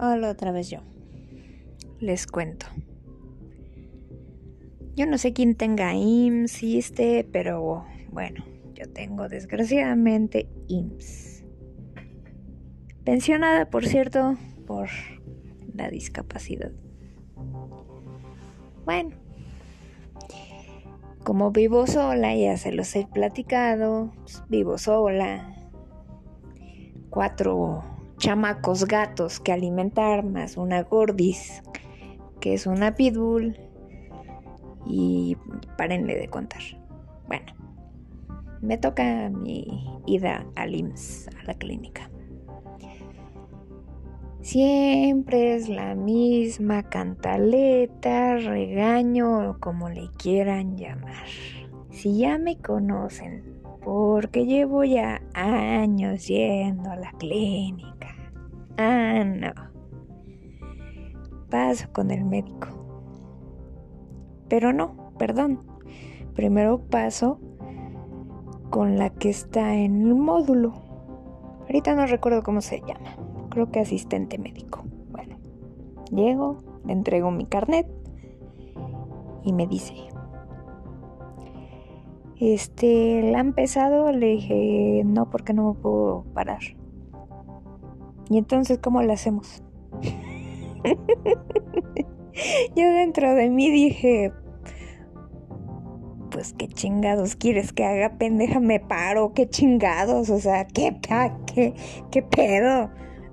Hola otra vez yo. Les cuento. Yo no sé quién tenga IMSS, este, pero bueno, yo tengo desgraciadamente IMSS. Pensionada, por cierto, por la discapacidad. Bueno, como vivo sola, ya se los he platicado, pues, vivo sola, cuatro chamacos gatos que alimentar, más una gordis, que es una pitbull, y parenle de contar. Bueno, me toca mi ida al IMSS, a la clínica. Siempre es la misma cantaleta, regaño, como le quieran llamar. Si ya me conocen, porque llevo ya años yendo a la clínica. Ah, no. Paso con el médico. Pero no, perdón. Primero paso con la que está en el módulo. Ahorita no recuerdo cómo se llama. Creo que asistente médico. Bueno, llego, le entrego mi carnet y me dice, este, ¿la han pesado? Le dije, no, porque no me puedo parar. Y entonces, ¿cómo lo hacemos? Yo dentro de mí dije, pues qué chingados quieres que haga, pendeja, me paro, qué chingados, o sea, qué, qué, qué pedo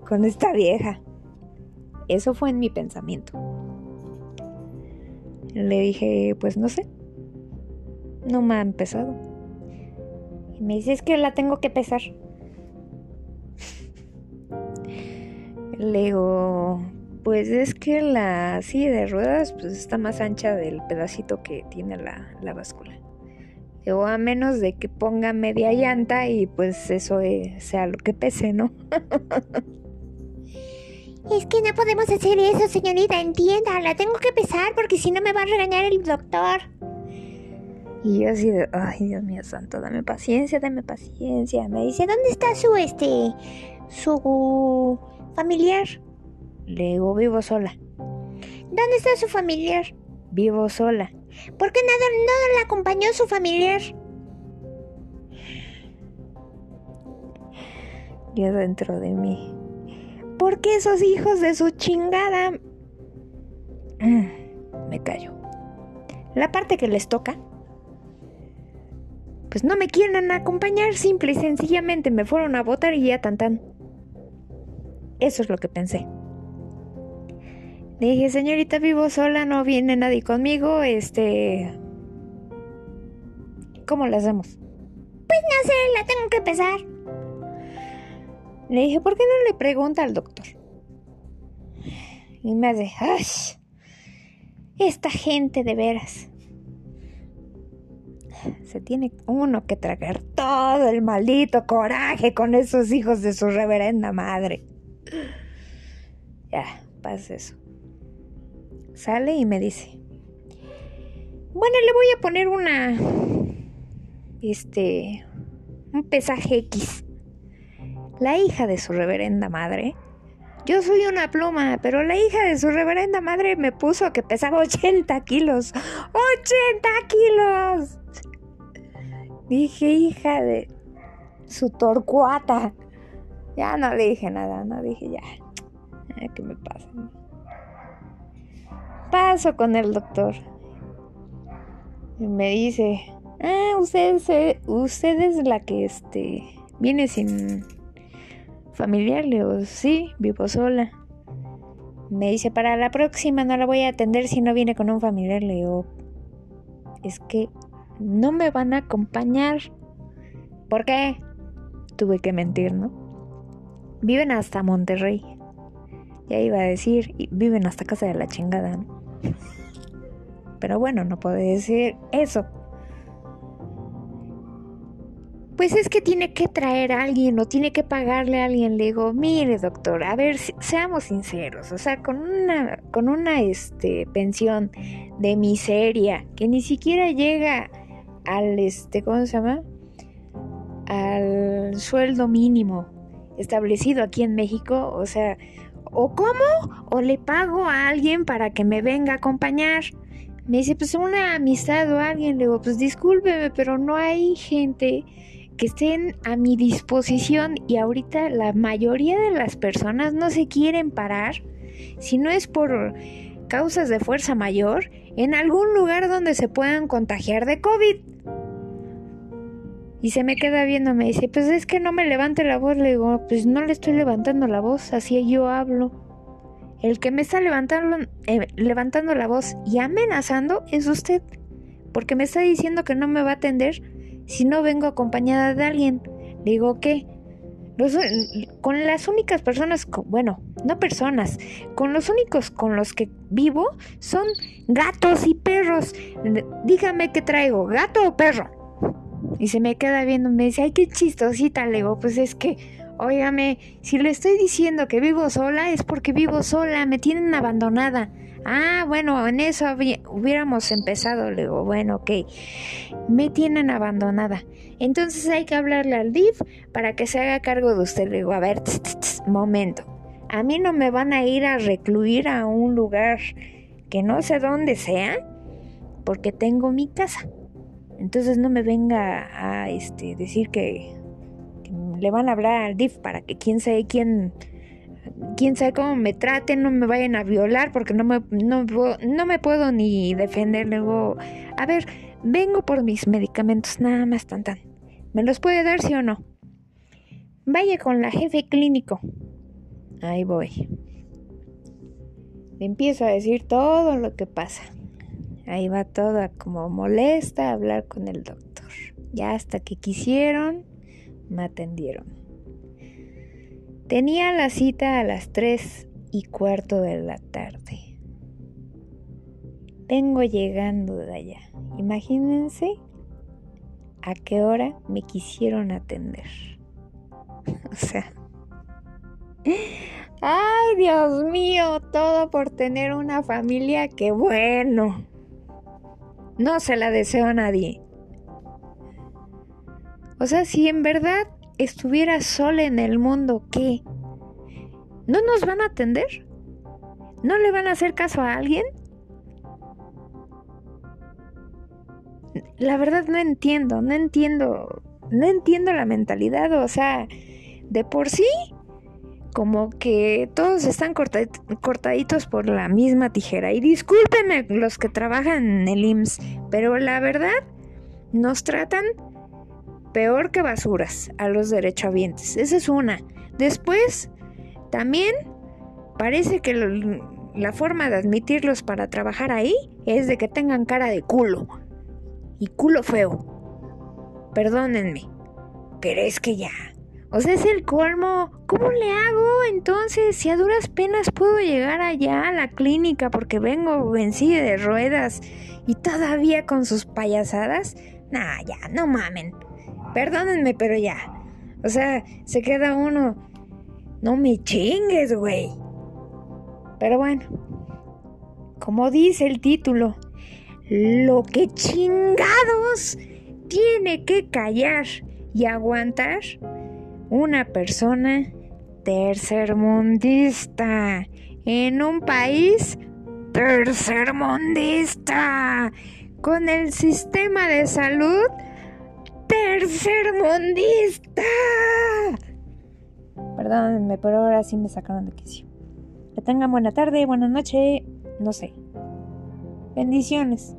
con esta vieja. Eso fue en mi pensamiento. Le dije, pues no sé, no me ha empezado. Y me dice, es que la tengo que pesar. Le digo, pues es que la silla de ruedas pues está más ancha del pedacito que tiene la, la báscula. O a menos de que ponga media llanta y pues eso sea lo que pese, ¿no? es que no podemos hacer eso, señorita, entienda, la tengo que pesar porque si no me va a regañar el doctor. Y yo así de, ay Dios mío santo, dame paciencia, dame paciencia. Me dice, ¿dónde está su, este, su familiar? Le digo, vivo sola. ¿Dónde está su familiar? Vivo sola. ¿Por qué nada, no le acompañó su familiar? Yo dentro de mí. ¿Por qué esos hijos de su chingada? Me callo. La parte que les toca pues no me quieren acompañar, simple y sencillamente me fueron a votar y ya tan tan. Eso es lo que pensé. Le dije, señorita, vivo sola, no viene nadie conmigo, este... ¿Cómo lo hacemos? Pues no sé, la tengo que pesar. Le dije, ¿por qué no le pregunta al doctor? Y me hace, ¡ay! Esta gente de veras se tiene uno que tragar todo el maldito coraje con esos hijos de su reverenda madre. Ya, pasa eso. Sale y me dice, bueno, le voy a poner una, este, un pesaje X. La hija de su reverenda madre. Yo soy una pluma, pero la hija de su reverenda madre me puso que pesaba 80 kilos. ¡80 kilos! Dije, hija de su torcuata. Ya no le dije nada, no dije ya. ¿Qué me pasa? Paso con el doctor. Y me dice, ah, usted, usted es la que este viene sin familiar. Le digo, sí, vivo sola. Me dice, para la próxima no la voy a atender si no viene con un familiar. Le digo, es que no me van a acompañar. ¿Por qué? Tuve que mentir, ¿no? Viven hasta Monterrey. Ya iba a decir, viven hasta casa de la chingada, ¿no? Pero bueno, no puedo decir eso. Pues es que tiene que traer a alguien o tiene que pagarle a alguien. Le digo, mire doctor, a ver, seamos sinceros. O sea, con una, con una este, pensión de miseria que ni siquiera llega al este, ¿cómo se llama? Al sueldo mínimo establecido aquí en México, o sea, ¿o cómo? ¿O le pago a alguien para que me venga a acompañar? Me dice, pues una amistad o alguien. Le digo, pues discúlpeme, pero no hay gente que estén a mi disposición y ahorita la mayoría de las personas no se quieren parar si no es por causas de fuerza mayor en algún lugar donde se puedan contagiar de COVID. Y se me queda viendo, me dice, pues es que no me levante la voz. Le digo, pues no le estoy levantando la voz, así yo hablo. El que me está levantando, eh, levantando la voz y amenazando es usted, porque me está diciendo que no me va a atender si no vengo acompañada de alguien. Le digo, ¿qué? con las únicas personas, bueno, no personas, con los únicos con los que vivo son gatos y perros. Dígame qué traigo, gato o perro. Y se me queda viendo, me dice, ay, qué chistosita. Le digo, pues es que, óigame, si le estoy diciendo que vivo sola, es porque vivo sola, me tienen abandonada. Ah, bueno, en eso hubiéramos empezado. Le digo, bueno, ok. Me tienen abandonada. Entonces hay que hablarle al DIF para que se haga cargo de usted. Le digo, a ver, momento. A mí no me van a ir a recluir a un lugar que no sé dónde sea, porque tengo mi casa. Entonces no me venga a este, decir que, le van a hablar al DIF para que quién sabe quién quién sabe cómo me traten, no me vayan a violar porque no me, no, no me puedo ni defender. Luego, a ver, vengo por mis medicamentos, nada más tan tan. ¿Me los puede dar, sí o no? Vaya con la jefe clínico. Ahí voy. Le empiezo a decir todo lo que pasa. Ahí va toda como molesta hablar con el doctor. Ya hasta que quisieron, me atendieron. Tenía la cita a las tres y cuarto de la tarde. Vengo llegando de allá. Imagínense a qué hora me quisieron atender. o sea... Ay, Dios mío, todo por tener una familia que bueno. No se la deseo a nadie. O sea, si en verdad estuviera sola en el mundo, ¿qué? ¿No nos van a atender? ¿No le van a hacer caso a alguien? La verdad no entiendo, no entiendo, no entiendo la mentalidad, o sea, de por sí, como que todos están cortaditos por la misma tijera. Y discúlpenme los que trabajan en el IMSS, pero la verdad, nos tratan peor que basuras a los derechohabientes. Esa es una. Después, también parece que la forma de admitirlos para trabajar ahí es de que tengan cara de culo. Y culo feo. Perdónenme. Pero es que ya. O sea, es el colmo. ¿Cómo le hago entonces si a duras penas puedo llegar allá a la clínica porque vengo vencida de ruedas y todavía con sus payasadas? Nah, ya, no mamen. Perdónenme, pero ya. O sea, se queda uno. No me chingues, güey. Pero bueno, como dice el título, lo que chingados tiene que callar y aguantar una persona tercermundista en un país tercermundista con el sistema de salud tercermundista. Perdónenme, pero ahora sí me sacaron de quicio. Que tengan buena tarde, buena noche, no sé. Bendiciones.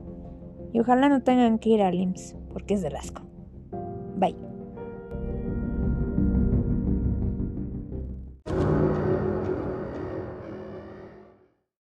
Y ojalá no tengan que ir al IMSS, porque es de asco.